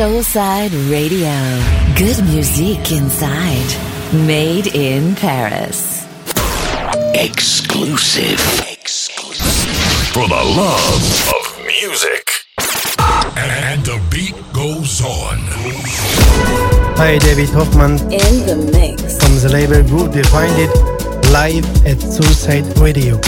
Soulside Radio. Good music inside. Made in Paris. Exclusive. Exclusive. For the love of music. And the beat goes on. Hi, David Hoffman. In the mix. From the label Group Defined It, live at Soulside Radio.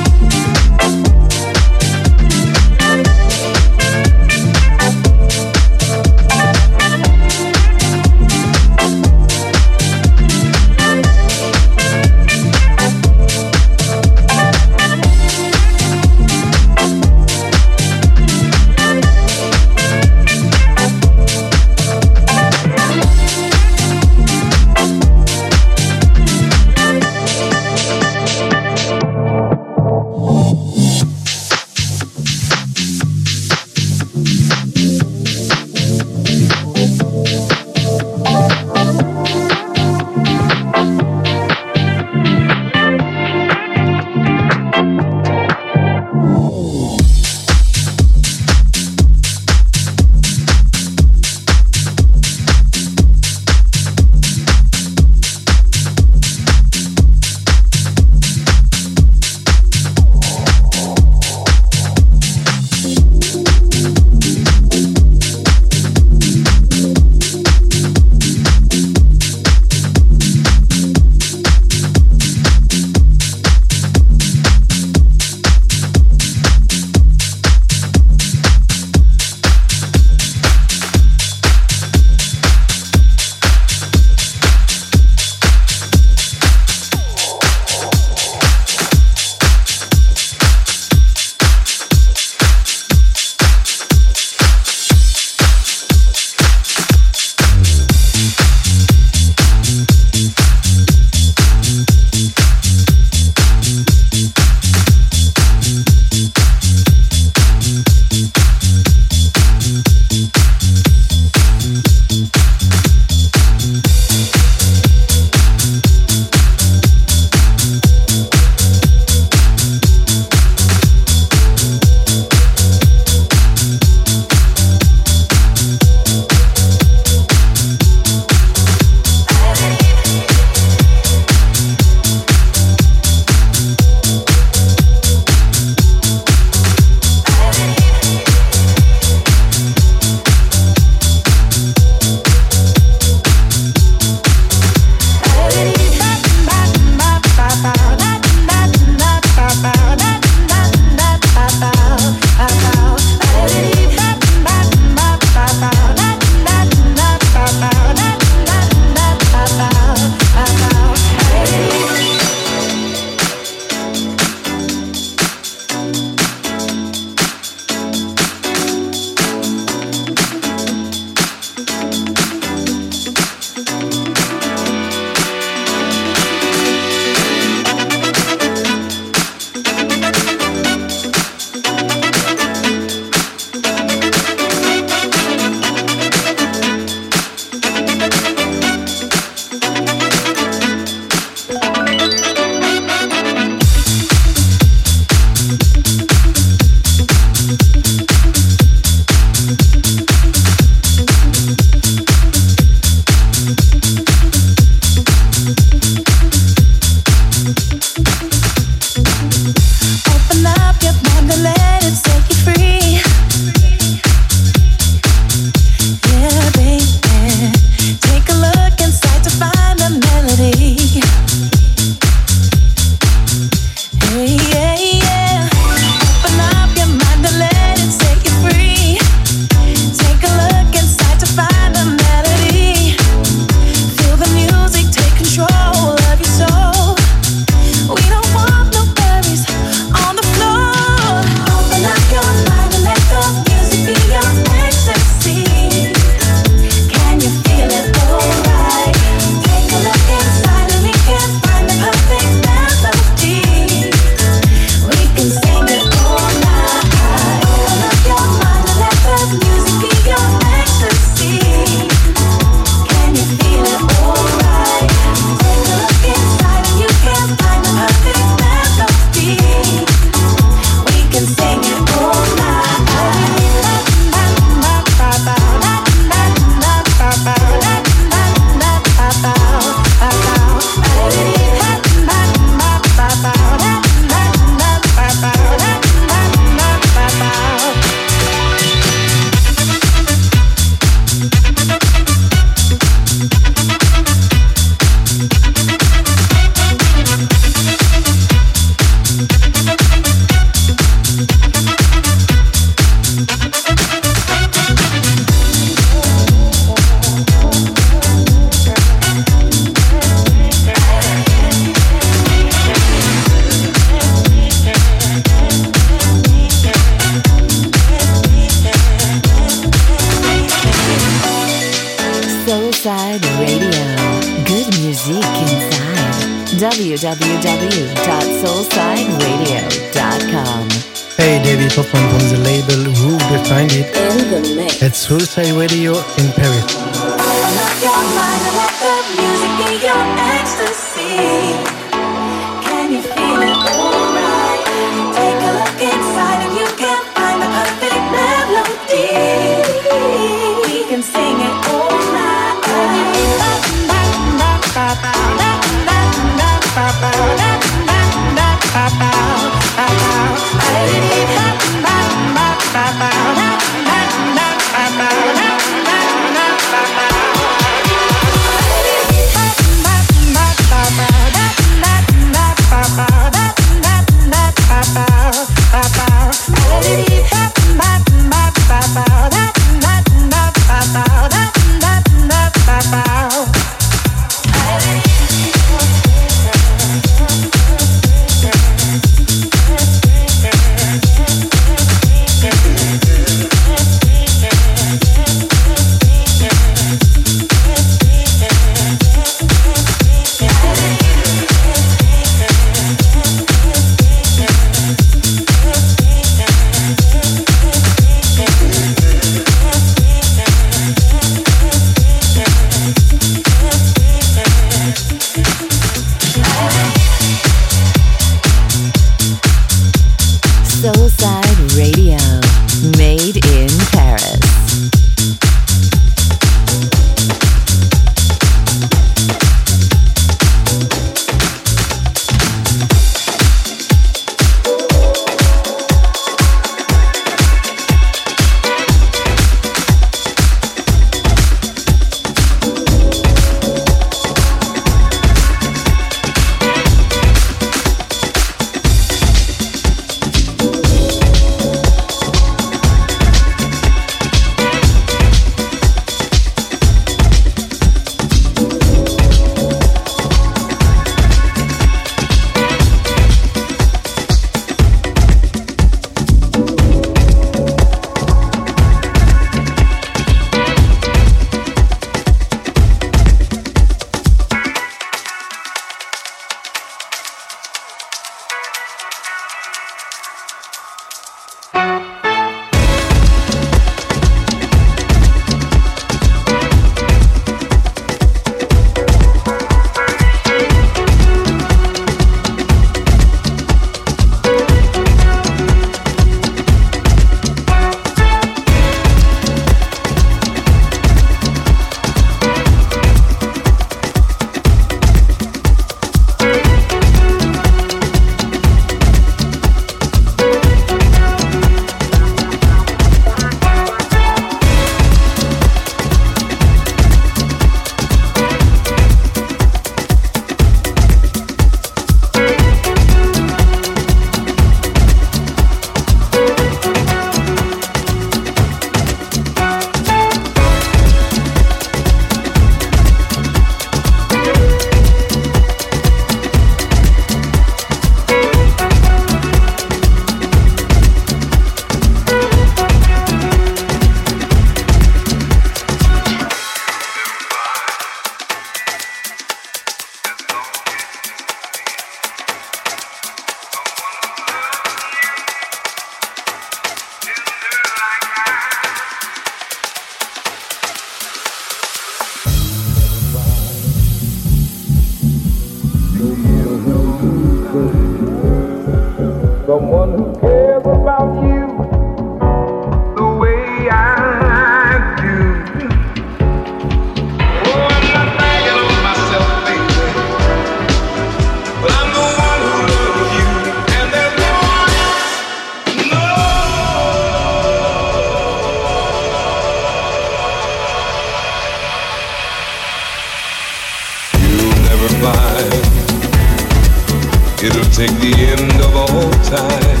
Take the end of all time.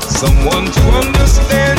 Someone to understand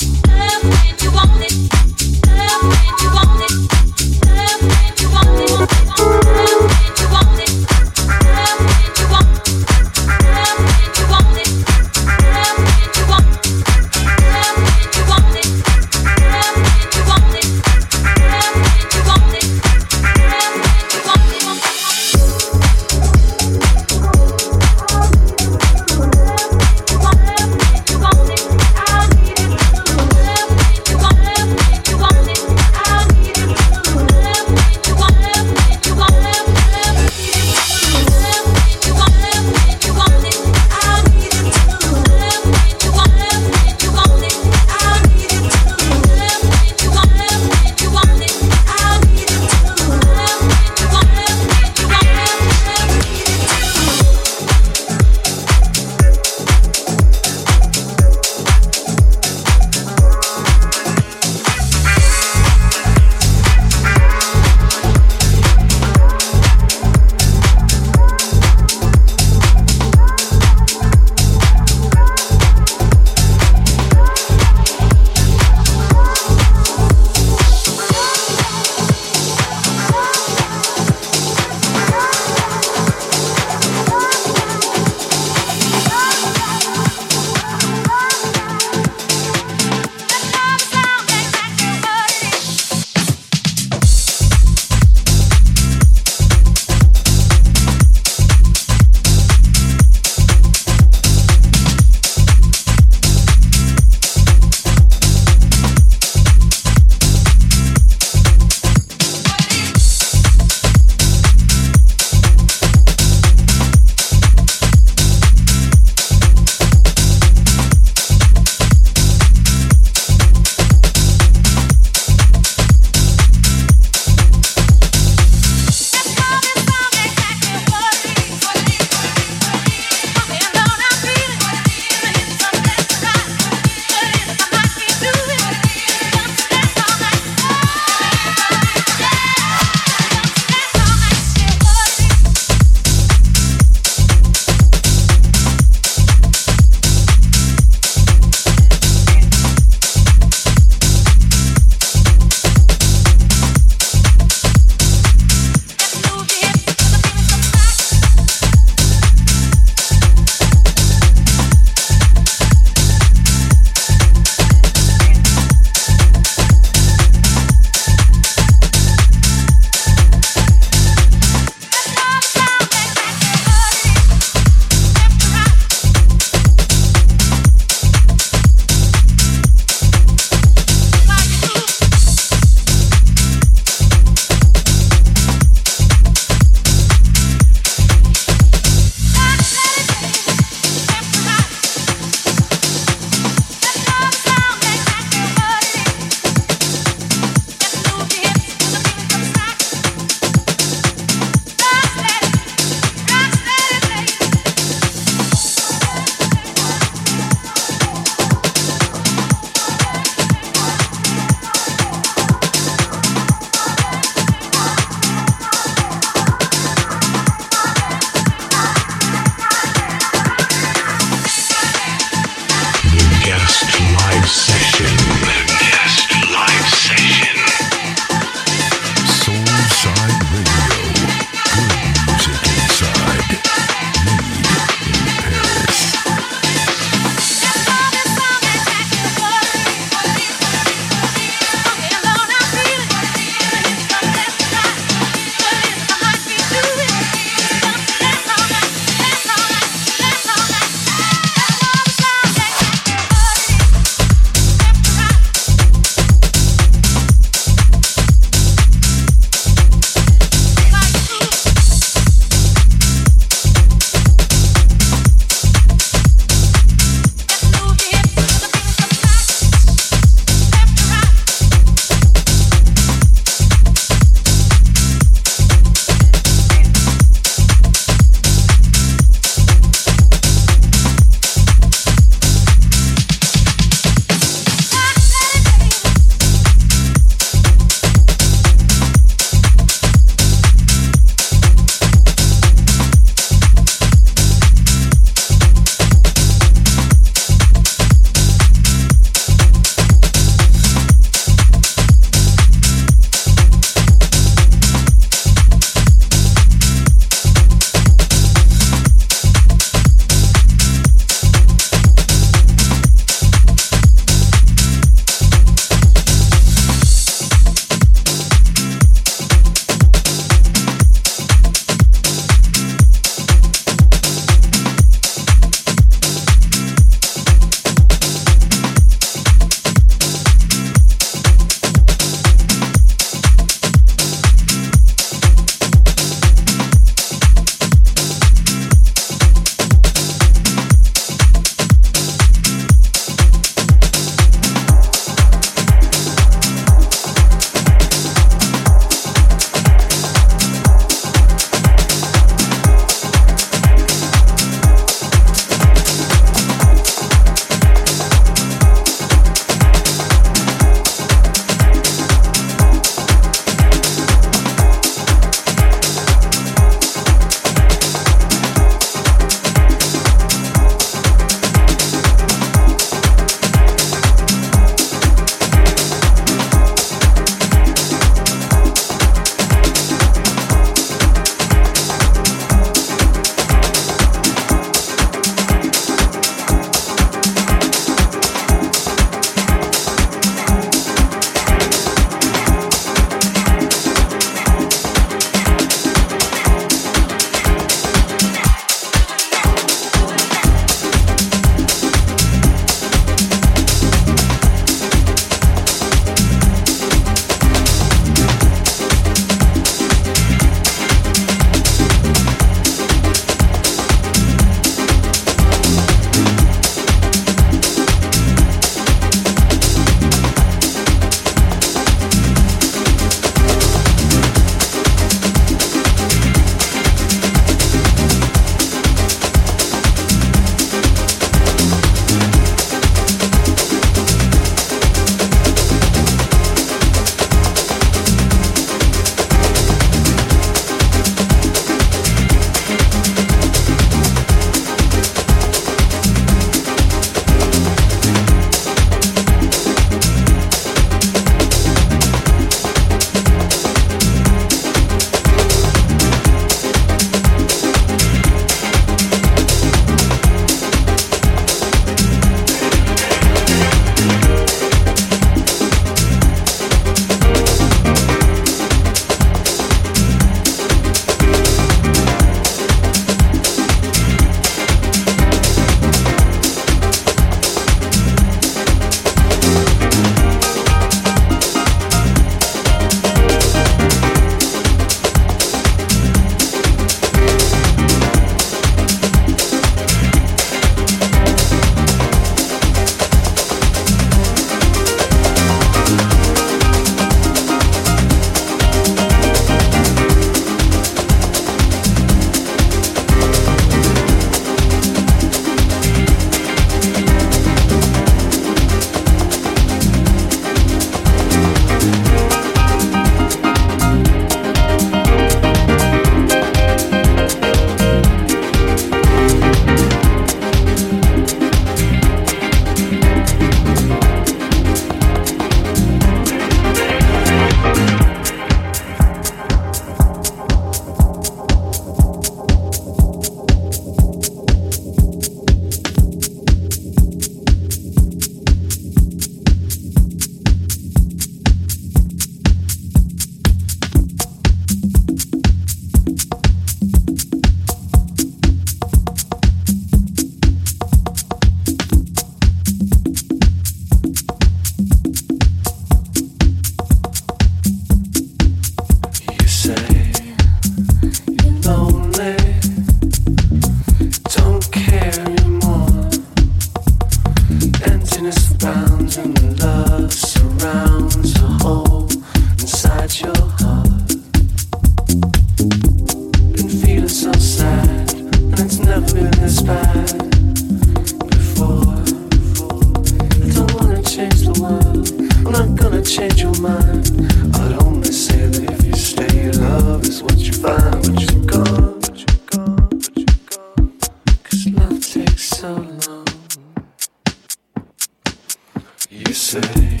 say.